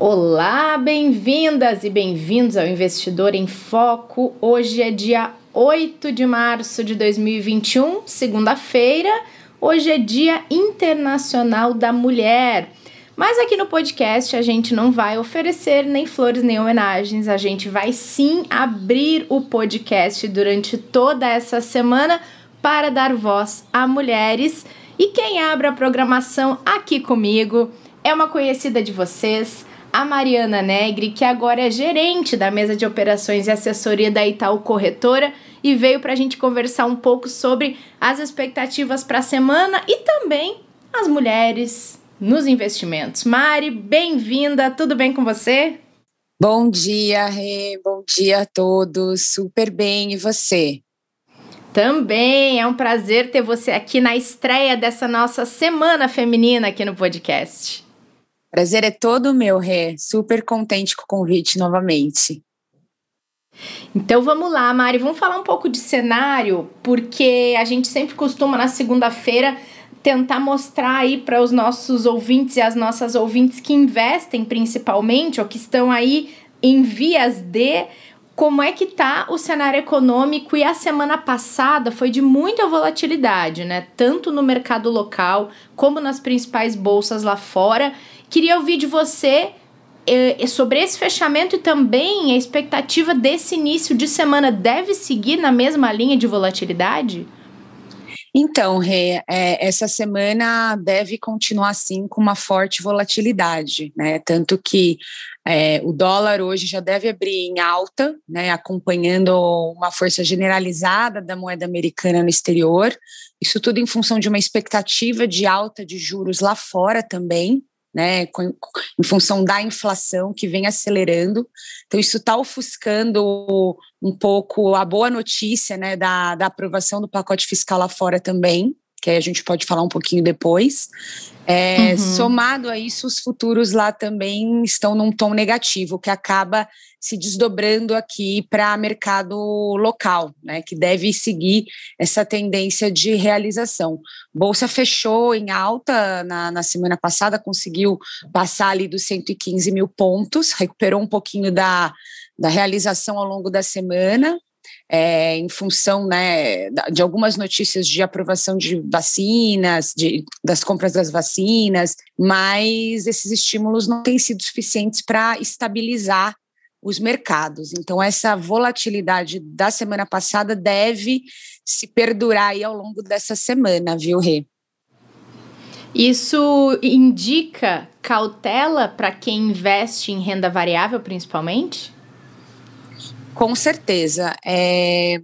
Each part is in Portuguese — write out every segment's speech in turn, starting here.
Olá, bem-vindas e bem-vindos ao Investidor em Foco. Hoje é dia 8 de março de 2021, segunda-feira. Hoje é Dia Internacional da Mulher. Mas aqui no podcast a gente não vai oferecer nem flores nem homenagens, a gente vai sim abrir o podcast durante toda essa semana para dar voz a mulheres. E quem abre a programação aqui comigo é uma conhecida de vocês, a Mariana Negri, que agora é gerente da mesa de operações e assessoria da Itaú Corretora e veio para a gente conversar um pouco sobre as expectativas para a semana e também as mulheres nos investimentos. Mari, bem-vinda, tudo bem com você? Bom dia, Rê, bom dia a todos, super bem, e você? Também é um prazer ter você aqui na estreia dessa nossa Semana Feminina aqui no podcast. Prazer é todo meu, Rê. Super contente com o convite novamente. Então vamos lá, Mari, vamos falar um pouco de cenário, porque a gente sempre costuma na segunda-feira tentar mostrar aí para os nossos ouvintes e as nossas ouvintes que investem principalmente ou que estão aí em vias de como é que tá o cenário econômico e a semana passada foi de muita volatilidade, né? Tanto no mercado local como nas principais bolsas lá fora. Queria ouvir de você eh, sobre esse fechamento e também a expectativa desse início de semana deve seguir na mesma linha de volatilidade? Então, Rê, é, essa semana deve continuar assim com uma forte volatilidade, né? Tanto que é, o dólar hoje já deve abrir em alta, né? Acompanhando uma força generalizada da moeda americana no exterior. Isso tudo em função de uma expectativa de alta de juros lá fora também, né, em função da inflação que vem acelerando. Então, isso está ofuscando um pouco a boa notícia né, da, da aprovação do pacote fiscal lá fora também, que aí a gente pode falar um pouquinho depois. É, uhum. Somado a isso, os futuros lá também estão num tom negativo, que acaba se desdobrando aqui para mercado local, né, que deve seguir essa tendência de realização. Bolsa fechou em alta na, na semana passada, conseguiu passar ali dos 115 mil pontos, recuperou um pouquinho da, da realização ao longo da semana, é, em função né, de algumas notícias de aprovação de vacinas, de, das compras das vacinas, mas esses estímulos não têm sido suficientes para estabilizar os mercados. Então, essa volatilidade da semana passada deve se perdurar aí ao longo dessa semana, viu, Rê? Isso indica cautela para quem investe em renda variável, principalmente? Com certeza. É,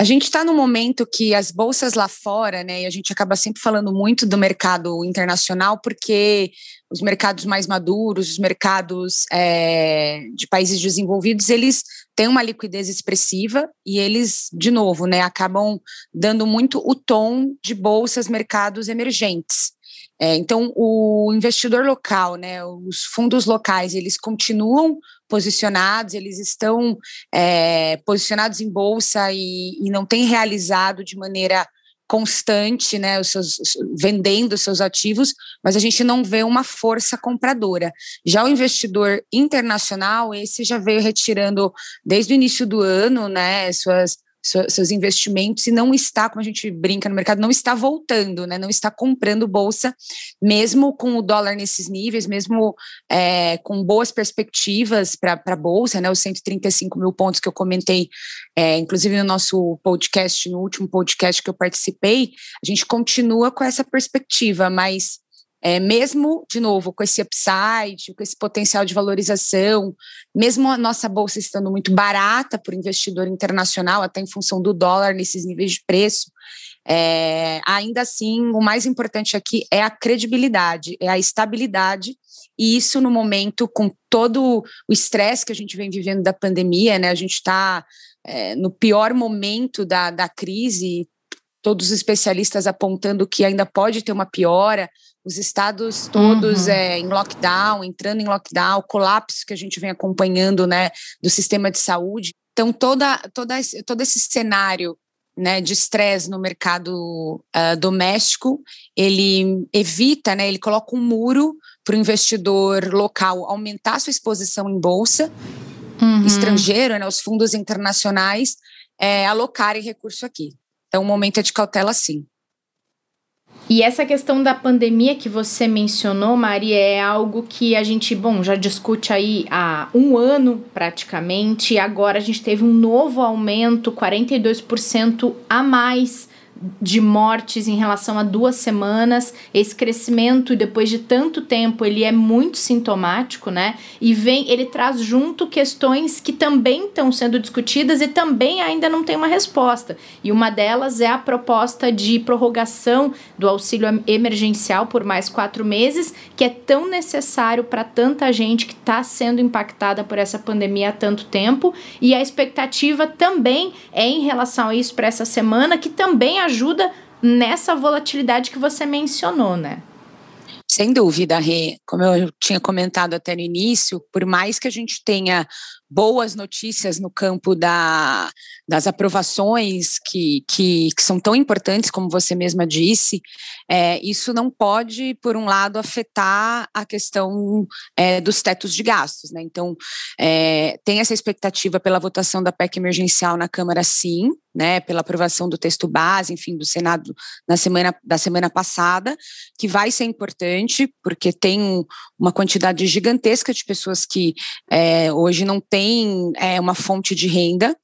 a gente está no momento que as bolsas lá fora, né, e a gente acaba sempre falando muito do mercado internacional, porque os mercados mais maduros, os mercados é, de países desenvolvidos, eles têm uma liquidez expressiva e eles, de novo, né, acabam dando muito o tom de bolsas, mercados emergentes. É, então, o investidor local, né, os fundos locais, eles continuam posicionados, eles estão é, posicionados em bolsa e, e não têm realizado de maneira constante, né, os seus, vendendo os seus ativos, mas a gente não vê uma força compradora. Já o investidor internacional, esse já veio retirando desde o início do ano, né, suas seus investimentos e não está, como a gente brinca no mercado, não está voltando, né? Não está comprando bolsa, mesmo com o dólar nesses níveis, mesmo é, com boas perspectivas para a bolsa, né? Os 135 mil pontos que eu comentei, é, inclusive no nosso podcast, no último podcast que eu participei, a gente continua com essa perspectiva, mas é, mesmo, de novo, com esse upside, com esse potencial de valorização, mesmo a nossa bolsa estando muito barata para o investidor internacional, até em função do dólar nesses níveis de preço, É, ainda assim, o mais importante aqui é a credibilidade, é a estabilidade, e isso no momento, com todo o estresse que a gente vem vivendo da pandemia, né? A gente está é, no pior momento da, da crise, todos os especialistas apontando que ainda pode ter uma piora, os estados todos uhum. é, em lockdown, entrando em lockdown, colapso que a gente vem acompanhando né, do sistema de saúde. Então, toda, toda esse, todo esse cenário né, de estresse no mercado uh, doméstico, ele evita, né, ele coloca um muro para o investidor local aumentar sua exposição em bolsa, uhum. estrangeiro, né, os fundos internacionais é, alocarem recurso aqui. Então, o momento é de cautela, sim. E essa questão da pandemia que você mencionou, Maria, é algo que a gente, bom, já discute aí há um ano praticamente, e agora a gente teve um novo aumento, 42% a mais de mortes em relação a duas semanas. Esse crescimento, depois de tanto tempo, ele é muito sintomático, né? E vem, ele traz junto questões que também estão sendo discutidas e também ainda não tem uma resposta. E uma delas é a proposta de prorrogação do auxílio emergencial por mais quatro meses, que é tão necessário para tanta gente que está sendo impactada por essa pandemia há tanto tempo. E a expectativa também é em relação a isso para essa semana, que também ajuda nessa volatilidade que você mencionou, né? Sem dúvida, Rê. Como eu tinha comentado até no início, por mais que a gente tenha boas notícias no campo da, das aprovações que, que, que, são tão importantes, como você mesma disse, é, isso não pode, por um lado, afetar a questão é, dos tetos de gastos. Né? Então, é, tem essa expectativa pela votação da PEC emergencial na Câmara, sim, né, pela aprovação do texto base, enfim, do Senado na semana da semana passada, que vai ser importante, porque tem uma quantidade gigantesca de pessoas que é, hoje não têm é, uma fonte de renda,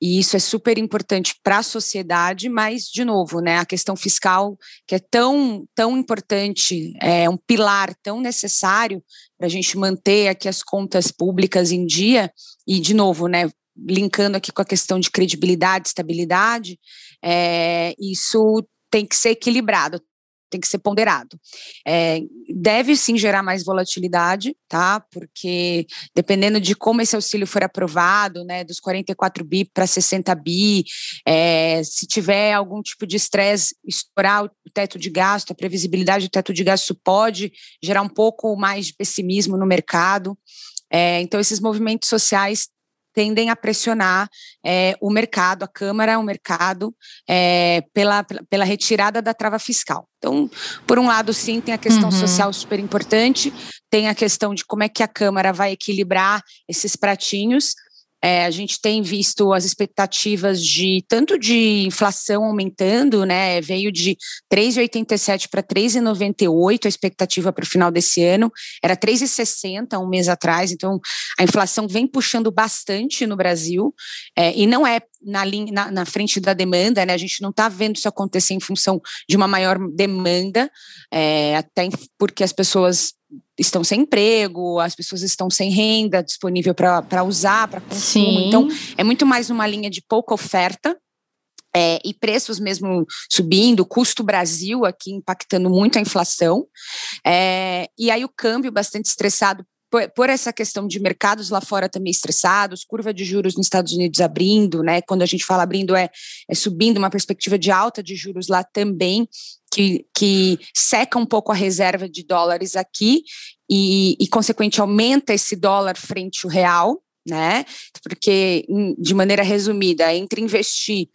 e isso é super importante para a sociedade, mas, de novo, né, a questão fiscal, que é tão, tão importante, é um pilar tão necessário para a gente manter aqui as contas públicas em dia, e, de novo, né, linkando aqui com a questão de credibilidade, estabilidade, é, isso tem que ser equilibrado, tem que ser ponderado. É, deve sim gerar mais volatilidade, tá? Porque dependendo de como esse auxílio for aprovado, né, dos 44 bi para 60 bi, é, se tiver algum tipo de estresse, estourar o teto de gasto, a previsibilidade do teto de gasto pode gerar um pouco mais de pessimismo no mercado. É, então, esses movimentos sociais tendem a pressionar é, o mercado, a Câmara, o mercado, é, pela, pela retirada da trava fiscal. Então, por um lado, sim, tem a questão uhum. social super importante, tem a questão de como é que a Câmara vai equilibrar esses pratinhos, é, a gente tem visto as expectativas de tanto de inflação aumentando, né? Veio de 3,87 para 3,98 a expectativa para o final desse ano, era 3,60 um mês atrás, então a inflação vem puxando bastante no Brasil, é, e não é na, linha, na, na, frente da demanda, né? A gente não está vendo isso acontecer em função de uma maior demanda, é, até porque as pessoas estão sem emprego, as pessoas estão sem renda disponível para usar, para consumo. Sim. Então, é muito mais uma linha de pouca oferta. É, e preços mesmo subindo, custo Brasil aqui impactando muito a inflação, é, e aí o câmbio bastante estressado por, por, essa questão de mercados lá fora também estressados, curva de juros nos Estados Unidos abrindo, né? Quando a gente fala abrindo, é, é subindo uma perspectiva de alta de juros lá também, que, que seca um pouco a reserva de dólares aqui e, e consequente, aumenta esse dólar frente ao real, né? Porque, de maneira resumida, entre investir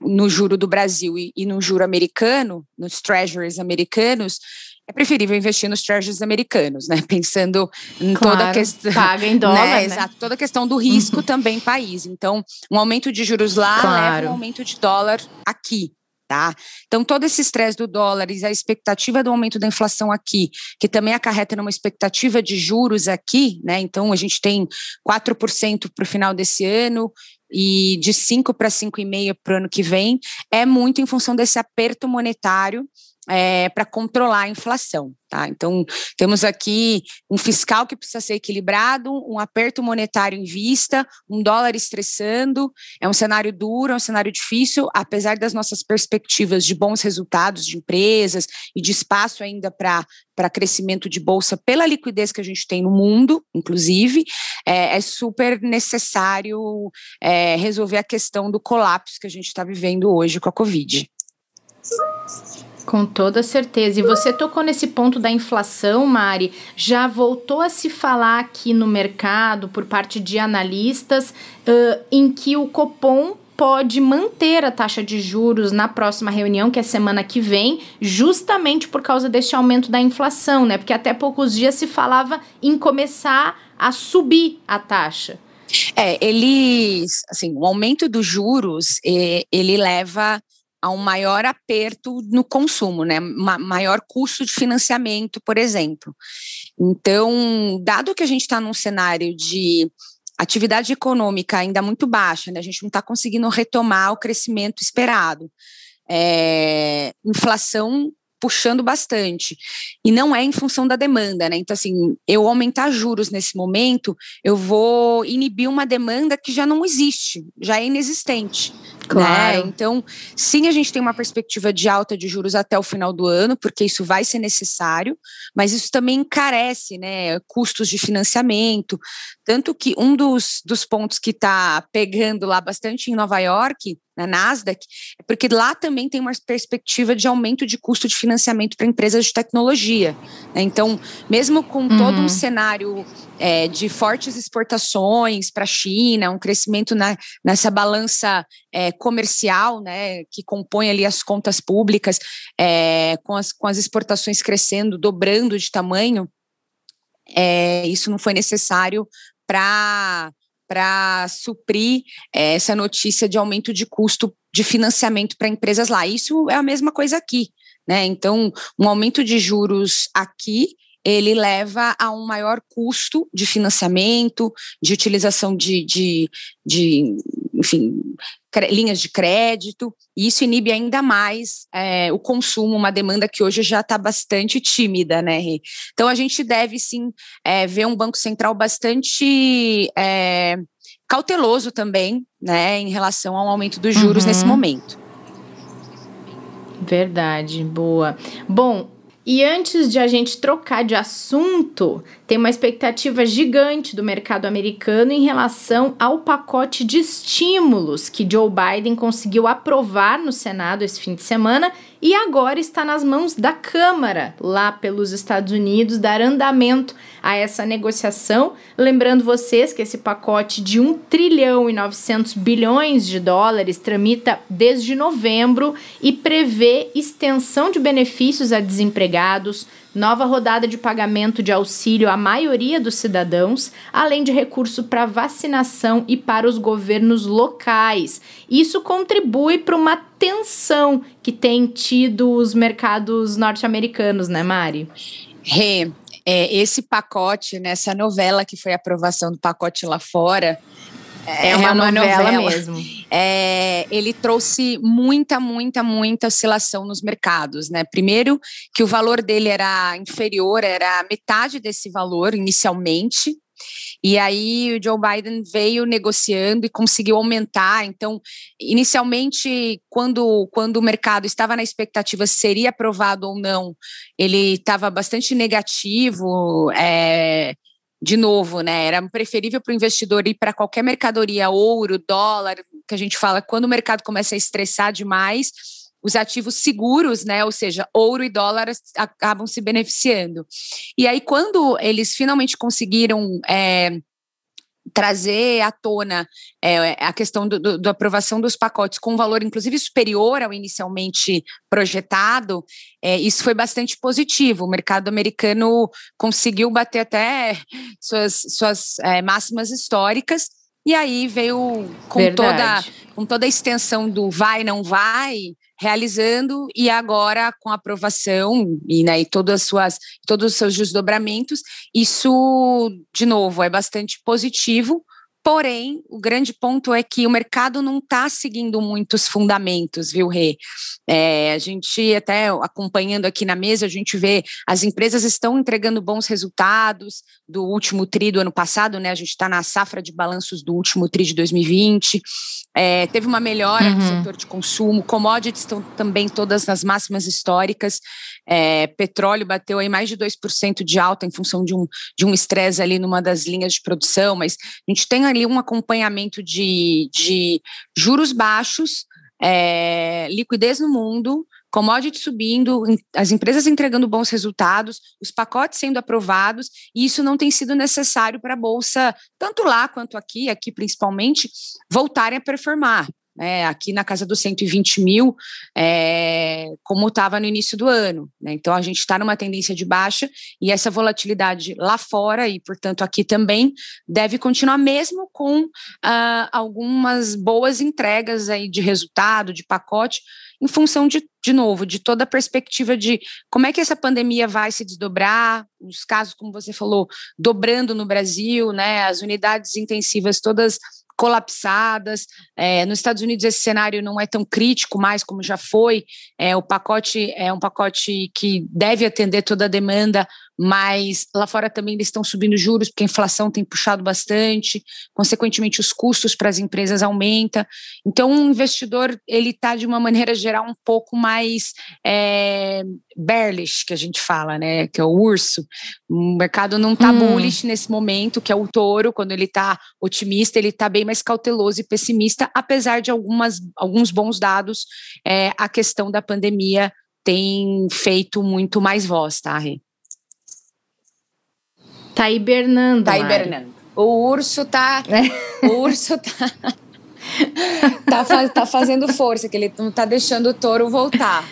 no juro do Brasil e, e no juro americano, nos treasuries americanos, é preferível investir nos treasuries americanos, né? Pensando em claro, toda a questão. Paga em dólar. Né? né? Exato, toda a questão do risco também país. Então, um aumento de juros lá claro. leva um aumento de dólar aqui. Tá? Então, todo esse estresse do dólar e a expectativa do aumento da inflação aqui, que também acarreta numa expectativa de juros aqui, né? Então, a gente tem 4% para o final desse ano e de 5 para 5,5% para o ano que vem, é muito em função desse aperto monetário é, para controlar a inflação. Tá? Então, temos aqui um fiscal que precisa ser equilibrado, um aperto monetário em vista, um dólar estressando. É um cenário duro, é um cenário difícil, apesar das nossas perspectivas de bons resultados de empresas e de espaço ainda para crescimento de bolsa pela liquidez que a gente tem no mundo, inclusive, é, é super necessário é, resolver a questão do colapso que a gente está vivendo hoje com a Covid. Com toda certeza. E você tocou nesse ponto da inflação, Mari. Já voltou a se falar aqui no mercado, por parte de analistas, uh, em que o Copom pode manter a taxa de juros na próxima reunião, que é semana que vem, justamente por causa deste aumento da inflação, né? Porque até poucos dias se falava em começar a subir a taxa. É, eles, assim, o aumento dos juros, eh, ele leva a um maior aperto no consumo, né? Ma maior custo de financiamento, por exemplo. Então, dado que a gente está num cenário de atividade econômica ainda muito baixa, né? A gente não está conseguindo retomar o crescimento esperado. É, inflação puxando bastante. E não é em função da demanda, né? Então, assim, eu aumentar juros nesse momento, eu vou inibir uma demanda que já não existe, já é inexistente. Claro. Né? Então, sim, a gente tem uma perspectiva de alta de juros até o final do ano, porque isso vai ser necessário, mas isso também encarece né, custos de financiamento. Tanto que um dos, dos pontos que está pegando lá bastante em Nova York na Nasdaq, é porque lá também tem uma perspectiva de aumento de custo de financiamento para empresas de tecnologia. Né? Então, mesmo com uhum. todo um uhum. cenário é, de fortes exportações para a China, um crescimento na, nessa balança é, comercial, né, que compõe ali as contas públicas, é, com, as, com as exportações crescendo, dobrando de tamanho, é, isso não foi necessário para suprir é, essa notícia de aumento de custo de financiamento para empresas lá. Isso é a mesma coisa aqui, né? Então, um aumento de juros aqui ele leva a um maior custo de financiamento, de utilização de, de, de enfim, linhas de crédito, e isso inibe ainda mais é, o consumo, uma demanda que hoje já está bastante tímida, né, Rê? Então a gente deve sim é, ver um Banco Central bastante é, cauteloso também, né, em relação ao aumento dos juros uhum. nesse momento. Verdade, boa. Bom, e antes de a gente trocar de assunto, tem uma expectativa gigante do mercado americano em relação ao pacote de estímulos que Joe Biden conseguiu aprovar no Senado esse fim de semana e agora está nas mãos da Câmara, lá pelos Estados Unidos, dar andamento a essa negociação. Lembrando vocês que esse pacote de 1 trilhão e 900 bilhões de dólares tramita desde novembro e prevê extensão de benefícios a desempregados nova rodada de pagamento de auxílio à maioria dos cidadãos, além de recurso para vacinação e para os governos locais. Isso contribui para uma tensão que tem tido os mercados norte-americanos, né, Mari? Rê, é, esse pacote, nessa novela que foi a aprovação do pacote lá fora, é, é uma, é uma novela, novela, mesmo. É, ele trouxe muita, muita, muita oscilação nos mercados, né? Primeiro, que o valor dele era inferior, era metade desse valor inicialmente. E aí o Joe Biden veio negociando e conseguiu aumentar. Então, inicialmente, quando, quando o mercado estava na expectativa se seria aprovado ou não, ele estava bastante negativo. É, de novo, né? Era preferível para o investidor ir para qualquer mercadoria, ouro, dólar, que a gente fala, quando o mercado começa a estressar demais, os ativos seguros, né? Ou seja, ouro e dólar acabam se beneficiando. E aí, quando eles finalmente conseguiram é, trazer à tona é, a questão do, do, da aprovação dos pacotes com um valor, inclusive, superior ao inicialmente projetado, é, isso foi bastante positivo. O mercado americano conseguiu bater até suas, suas é, máximas históricas. E aí veio com toda, com toda a extensão do vai, não vai, realizando e agora com aprovação e, né, e todas as suas, todos os seus desdobramentos, isso, de novo, é bastante positivo Porém, o grande ponto é que o mercado não está seguindo muitos fundamentos, viu, Rê? É, a gente até acompanhando aqui na mesa, a gente vê as empresas estão entregando bons resultados do último tri do ano passado, né? A gente está na safra de balanços do último tri de 2020. É, teve uma melhora uhum. no setor de consumo, commodities estão também todas nas máximas históricas. É, petróleo bateu aí mais de 2% de alta em função de um de um estresse ali numa das linhas de produção, mas a gente tem ali um acompanhamento de, de juros baixos, é, liquidez no mundo, commodity subindo, as empresas entregando bons resultados, os pacotes sendo aprovados, e isso não tem sido necessário para a Bolsa, tanto lá quanto aqui, aqui principalmente, voltarem a performar né, aqui na casa dos 120 mil, é, como estava no início do ano. Né? Então, a gente está numa tendência de baixa e essa volatilidade lá fora e, portanto, aqui também deve continuar, mesmo com uh, algumas boas entregas aí de resultado, de pacote, em função de, de novo, de toda a perspectiva de como é que essa pandemia vai se desdobrar, os casos, como você falou, dobrando no Brasil, né, as unidades intensivas todas colapsadas. É, nos Estados Unidos esse cenário não é tão crítico mais como já foi. É, o pacote é um pacote que deve atender toda a demanda, mas lá fora também eles estão subindo juros porque a inflação tem puxado bastante, consequentemente os custos para as empresas aumentam. Então, o um investidor ele está de uma maneira geral um pouco mais é, bearish, que a gente fala, né? Que é o urso. O mercado não está hum. bullish nesse momento, que é o touro, quando ele está otimista, ele está bem mais cauteloso e pessimista, apesar de algumas, alguns bons dados, é, a questão da pandemia tem feito muito mais voz, tá, Rê? Tá hibernando. Tá hibernando. O urso tá. É. O urso tá. tá, tá fazendo força, que ele não tá deixando o touro voltar.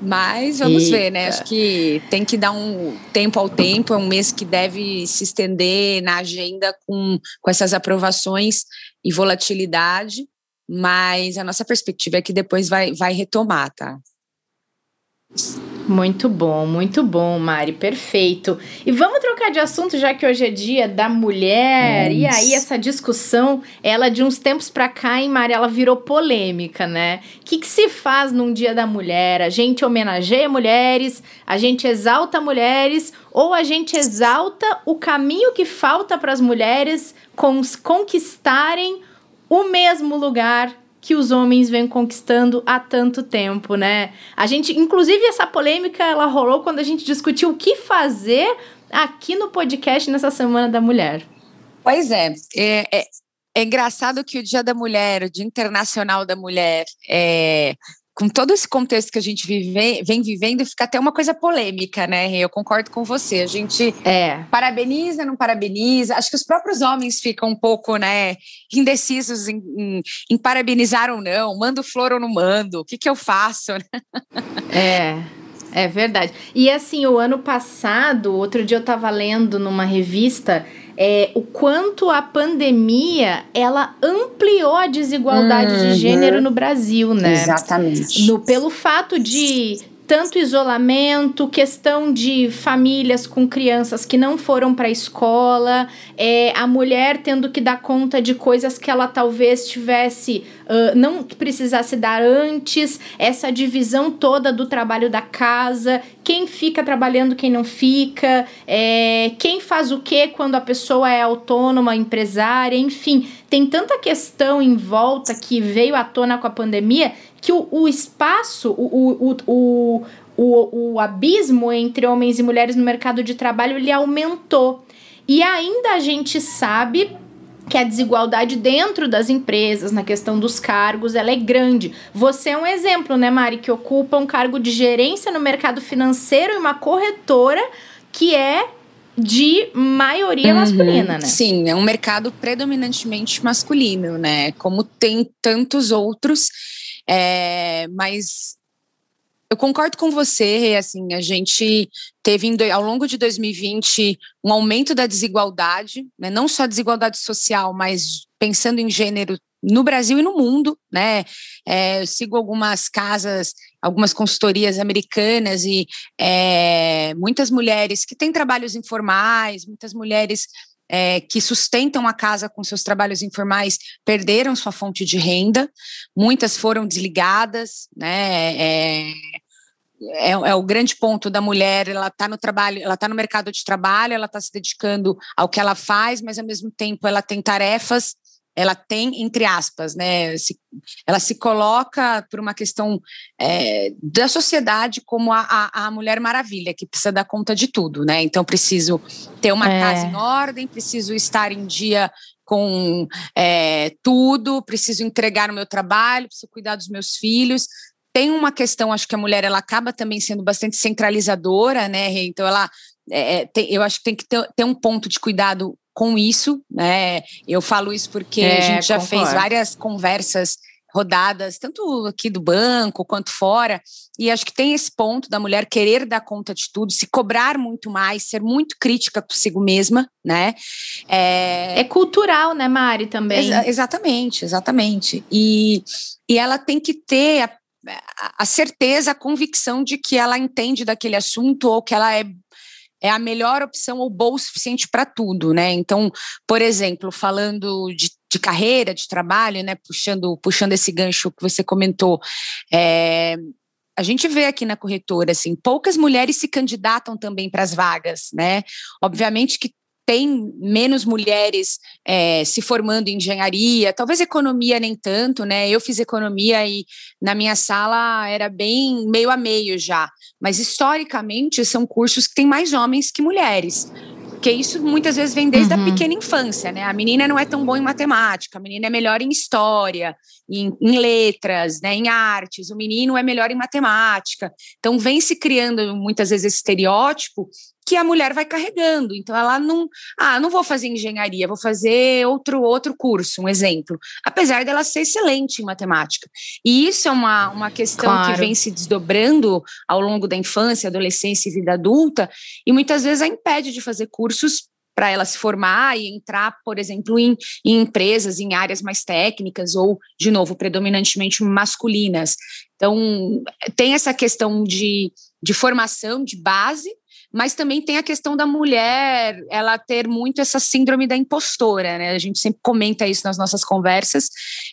Mas vamos Eita. ver, né? Acho que tem que dar um tempo ao tempo, é um mês que deve se estender na agenda com, com essas aprovações e volatilidade, mas a nossa perspectiva é que depois vai, vai retomar, tá? Muito bom, muito bom, Mari, perfeito. E vamos trocar de assunto, já que hoje é dia da mulher. E aí, essa discussão, ela de uns tempos pra cá, hein, Mari, ela virou polêmica, né? O que, que se faz num dia da mulher? A gente homenageia mulheres, a gente exalta mulheres, ou a gente exalta o caminho que falta para as mulheres conquistarem o mesmo lugar que os homens vêm conquistando há tanto tempo, né? A gente, inclusive, essa polêmica ela rolou quando a gente discutiu o que fazer aqui no podcast nessa Semana da Mulher. Pois é, é, é, é engraçado que o Dia da Mulher, o Dia Internacional da Mulher, é, com todo esse contexto que a gente vive, vem vivendo, fica até uma coisa polêmica, né? Eu concordo com você. A gente é. parabeniza, não parabeniza. Acho que os próprios homens ficam um pouco, né, indecisos em, em, em parabenizar ou não. Mando flor ou não mando? O que, que eu faço? é. É verdade. E assim, o ano passado, outro dia eu estava lendo numa revista é, o quanto a pandemia ela ampliou a desigualdade uhum. de gênero no Brasil, né? Exatamente. No, pelo fato de tanto isolamento, questão de famílias com crianças que não foram para a escola, é, a mulher tendo que dar conta de coisas que ela talvez tivesse, uh, não precisasse dar antes, essa divisão toda do trabalho da casa, quem fica trabalhando, quem não fica, é, quem faz o que quando a pessoa é autônoma, empresária, enfim, tem tanta questão em volta que veio à tona com a pandemia que o, o espaço, o, o, o, o, o abismo entre homens e mulheres no mercado de trabalho ele aumentou. E ainda a gente sabe que a desigualdade dentro das empresas, na questão dos cargos, ela é grande. Você é um exemplo, né, Mari, que ocupa um cargo de gerência no mercado financeiro e uma corretora que é de maioria uhum, masculina, né? Sim, é um mercado predominantemente masculino, né? Como tem tantos outros é, mas eu concordo com você, assim, a gente teve ao longo de 2020 um aumento da desigualdade, né, não só desigualdade social, mas pensando em gênero no Brasil e no mundo, né? É, eu sigo algumas casas, algumas consultorias americanas e é, muitas mulheres que têm trabalhos informais, muitas mulheres é, que sustentam a casa com seus trabalhos informais perderam sua fonte de renda, muitas foram desligadas, né? É, é, é, o grande ponto da mulher, ela está no trabalho, ela está no mercado de trabalho, ela está se dedicando ao que ela faz, mas ao mesmo tempo ela tem tarefas ela tem, entre aspas, né, se, ela se coloca por uma questão é, da sociedade como a, a, a, Mulher Maravilha, que precisa dar conta de tudo, né? Então, preciso ter uma é. casa em ordem, preciso estar em dia com é, tudo, preciso entregar o meu trabalho, preciso cuidar dos meus filhos. Tem uma questão, acho que a mulher ela acaba também sendo bastante centralizadora, né? Então, ela é, é, tem, eu acho que tem que ter, ter um ponto de cuidado com isso, né? Eu falo isso porque é, a gente já concordo. fez várias conversas rodadas, tanto aqui do banco quanto fora, e acho que tem esse ponto da mulher querer dar conta de tudo, se cobrar muito mais, ser muito crítica consigo mesma, né? É, é cultural, né, Mari, também? Ex exatamente, exatamente. E, e ela tem que ter a, a certeza, a convicção de que ela entende daquele assunto ou que ela é é a melhor opção ou boa o suficiente para tudo, né? Então, por exemplo, falando de, de, carreira, de trabalho, né? Puxando, puxando esse gancho que você comentou, é, a gente vê aqui na corretora, assim, poucas mulheres se candidatam também para as vagas, né? Obviamente que tem menos mulheres é, se formando em engenharia, talvez economia nem tanto, né? Eu fiz economia e na minha sala era bem meio a meio já, mas historicamente são cursos que têm mais homens que mulheres. Porque isso muitas vezes vem desde uhum. a pequena infância, né? A menina não é tão boa em matemática, a menina é melhor em história, em, em, letras, né? em artes, o menino é melhor em matemática. Então vem se criando muitas vezes esse estereótipo que a mulher vai carregando. Então ela não, ah, não vou fazer engenharia, vou fazer outro outro curso, um exemplo. Apesar dela ser excelente em matemática. E isso é uma, uma questão claro. que vem se desdobrando ao longo da infância, adolescência e vida adulta, e muitas vezes a impede de fazer cursos para ela se formar e entrar, por exemplo, em, em, empresas, em áreas mais técnicas ou, de novo, predominantemente masculinas. Então, tem essa questão de, de formação, de base, mas também tem a questão da mulher ela ter muito essa síndrome da impostora, né? A gente sempre comenta isso nas nossas conversas.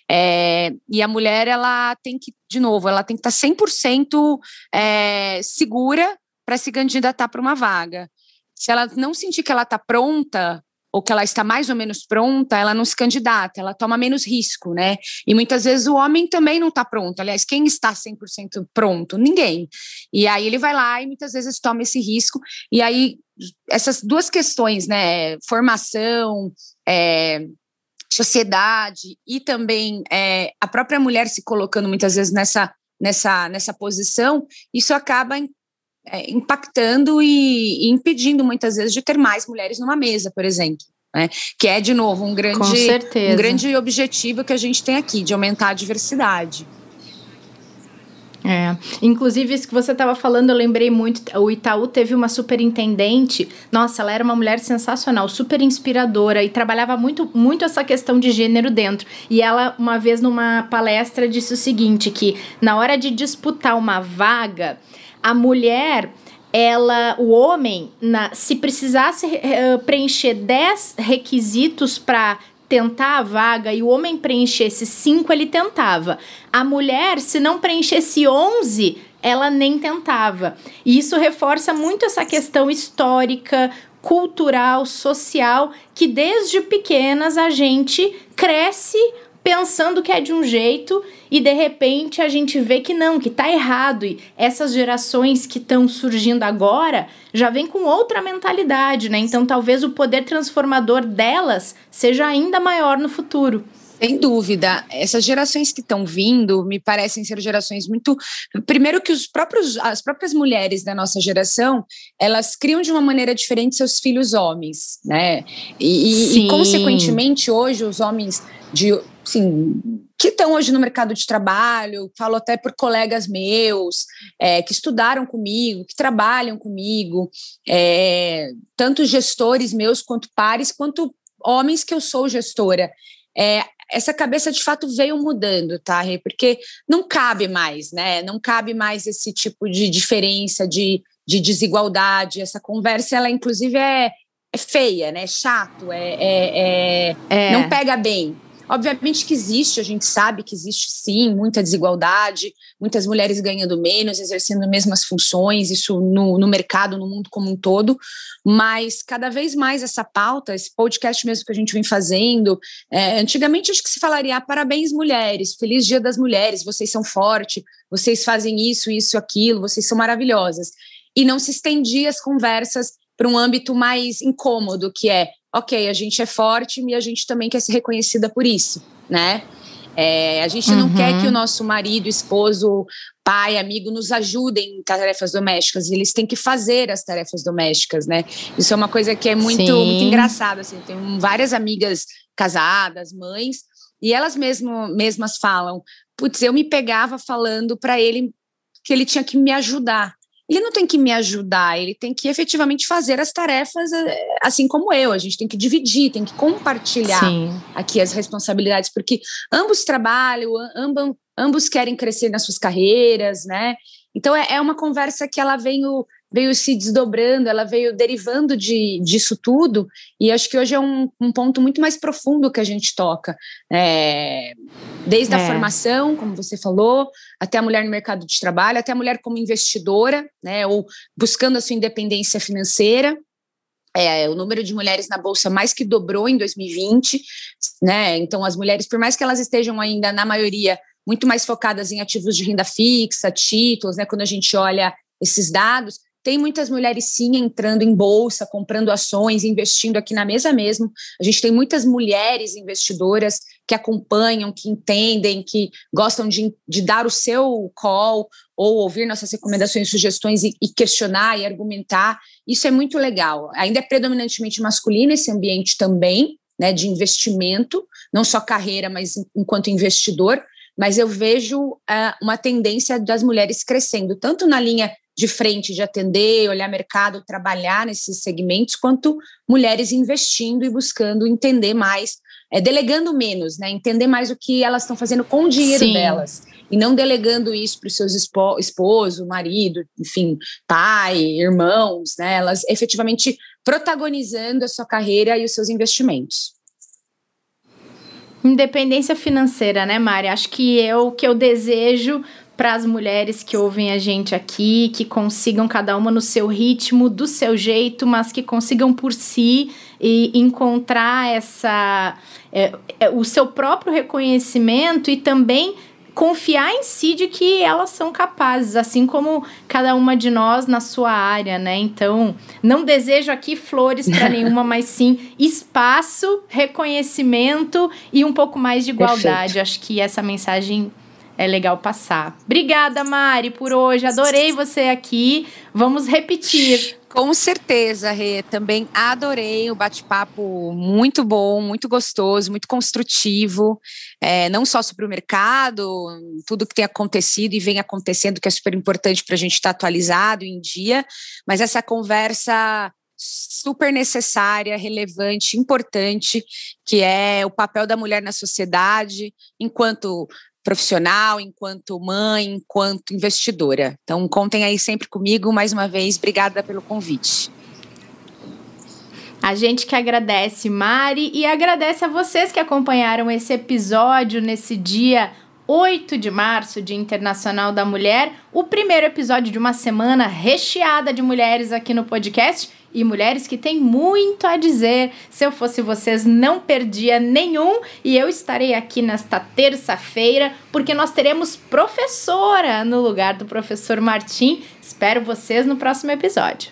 É, e a mulher, ela tem que, de novo, ela tem que estar 100% é, segura para se candidatar para uma vaga. Se ela não sentir que ela está pronta, ou que ela está mais ou menos pronta, ela não se candidata, ela toma menos risco, né? E muitas vezes o homem também não está pronto. Aliás, quem está 100% pronto? Ninguém. E aí ele vai lá e muitas vezes toma esse risco. E aí, essas duas questões, né? Formação, é, sociedade e também é, a própria mulher se colocando muitas vezes nessa, nessa, nessa posição, isso acaba é, impactando e, e, impedindo muitas vezes de ter mais mulheres numa mesa, por exemplo. Né? Que é, de novo, um grande, um grande objetivo que a gente tem aqui, de aumentar a diversidade. É. Inclusive, isso que você estava falando, eu lembrei muito. O Itaú teve uma superintendente. Nossa, ela era uma mulher sensacional, super inspiradora e trabalhava muito, muito essa questão de gênero dentro. E ela, uma vez numa palestra, disse o seguinte: que na hora de disputar uma vaga, a mulher ela, o homem, na, se precisasse uh, preencher 10 requisitos para tentar a vaga e o homem preenchesse 5, ele tentava. A mulher, se não preenchesse 11, ela nem tentava. E isso reforça muito essa questão histórica, cultural, social, que desde pequenas a gente cresce pensando que é de um jeito e de repente a gente vê que não, que tá errado e essas gerações que estão surgindo agora já vêm com outra mentalidade, né? Então talvez o poder transformador delas seja ainda maior no futuro. Sem dúvida. Essas gerações que estão vindo me parecem ser gerações muito. Primeiro, que os próprios, as próprias mulheres da nossa geração elas criam de uma maneira diferente seus filhos homens, né? E, e, e consequentemente, hoje, os homens de assim, que estão hoje no mercado de trabalho, falo até por colegas meus, é, que estudaram comigo, que trabalham comigo, é, tanto gestores meus quanto pares, quanto homens que eu sou gestora. É, essa cabeça de fato veio mudando, tá, Rê? Porque não cabe mais, né? Não cabe mais esse tipo de diferença, de, de desigualdade. Essa conversa, ela inclusive é, é feia, né? É chato, é, é, é, é. não pega bem. Obviamente que existe, a gente sabe que existe sim muita desigualdade, muitas mulheres ganhando menos, exercendo mesmas funções, isso no, no mercado, no mundo como um todo, mas cada vez mais essa pauta, esse podcast mesmo que a gente vem fazendo, é, antigamente acho que se falaria ah, parabéns mulheres, feliz dia das mulheres, vocês são fortes, vocês fazem isso, isso, aquilo, vocês são maravilhosas. E não se estendia as conversas para um âmbito mais incômodo, que é, ok, a gente é forte e a gente também quer ser reconhecida por isso, né? É, a gente não quer que o uhum. nosso marido, esposo, pai, amigo nos ajudem em tarefas domésticas, eles têm que fazer as tarefas domésticas, né? Isso é uma coisa que é muito, muito engraçada. Assim, tenho várias amigas casadas, mães, e elas mesmo, mesmas falam: putz, eu me pegava falando para ele que ele tinha que me ajudar ele não tem que me ajudar, ele tem que efetivamente fazer as tarefas eh, assim como eu. A gente tem que dividir, tem que compartilhar Sim. aqui as responsabilidades, porque ambos trabalham, ambos, ambos querem crescer nas suas carreiras, né? Então é, é uma conversa que ela veio veio se desdobrando, ela veio derivando de, disso tudo, e acho que hoje é um, um ponto muito mais profundo que a gente toca. É, desde é. a formação, como você falou, até a mulher no mercado de trabalho, até a mulher como investidora, né, ou buscando a sua independência financeira. É, o número de mulheres na bolsa mais que dobrou em 2020, né? Então as mulheres, por mais que elas estejam ainda na maioria muito mais focadas em ativos de renda fixa, títulos, né? Quando a gente olha esses dados, tem muitas mulheres sim entrando em bolsa, comprando ações, investindo aqui na mesa mesmo. A gente tem muitas mulheres investidoras que acompanham, que entendem, que gostam de, de dar o seu call ou ouvir nossas recomendações, sugestões e, e questionar e argumentar. Isso é muito legal. Ainda é predominantemente masculino esse ambiente também, né, de investimento, não só carreira, mas enquanto investidor. Mas eu vejo uh, uma tendência das mulheres crescendo, tanto na linha de frente de atender, olhar mercado, trabalhar nesses segmentos, quanto mulheres investindo e buscando entender mais, é, delegando menos, né? Entender mais o que elas estão fazendo com o dinheiro Sim. delas. E não delegando isso para os seus espo esposo, marido, enfim, pai, irmãos, né? Elas efetivamente protagonizando a sua carreira e os seus investimentos. Independência financeira, né, Mari? Acho que é o que eu desejo para as mulheres que ouvem a gente aqui, que consigam cada uma no seu ritmo, do seu jeito, mas que consigam por si e encontrar essa é, é, o seu próprio reconhecimento e também confiar em si de que elas são capazes, assim como cada uma de nós na sua área, né? Então, não desejo aqui flores para nenhuma, mas sim espaço, reconhecimento e um pouco mais de igualdade. Perfeito. Acho que essa mensagem é legal passar. Obrigada, Mari, por hoje. Adorei você aqui. Vamos repetir. Com certeza, Rê. Também adorei o bate-papo muito bom, muito gostoso, muito construtivo. É, não só sobre o mercado, tudo que tem acontecido e vem acontecendo, que é super importante para a gente estar tá atualizado em dia, mas essa conversa super necessária, relevante, importante, que é o papel da mulher na sociedade, enquanto profissional, enquanto mãe, enquanto investidora. Então, contem aí sempre comigo. Mais uma vez, obrigada pelo convite. A gente que agradece, Mari, e agradece a vocês que acompanharam esse episódio nesse dia 8 de março, Dia Internacional da Mulher, o primeiro episódio de uma semana recheada de mulheres aqui no podcast e mulheres que têm muito a dizer. Se eu fosse vocês, não perdia nenhum e eu estarei aqui nesta terça-feira porque nós teremos professora no lugar do professor Martim. Espero vocês no próximo episódio.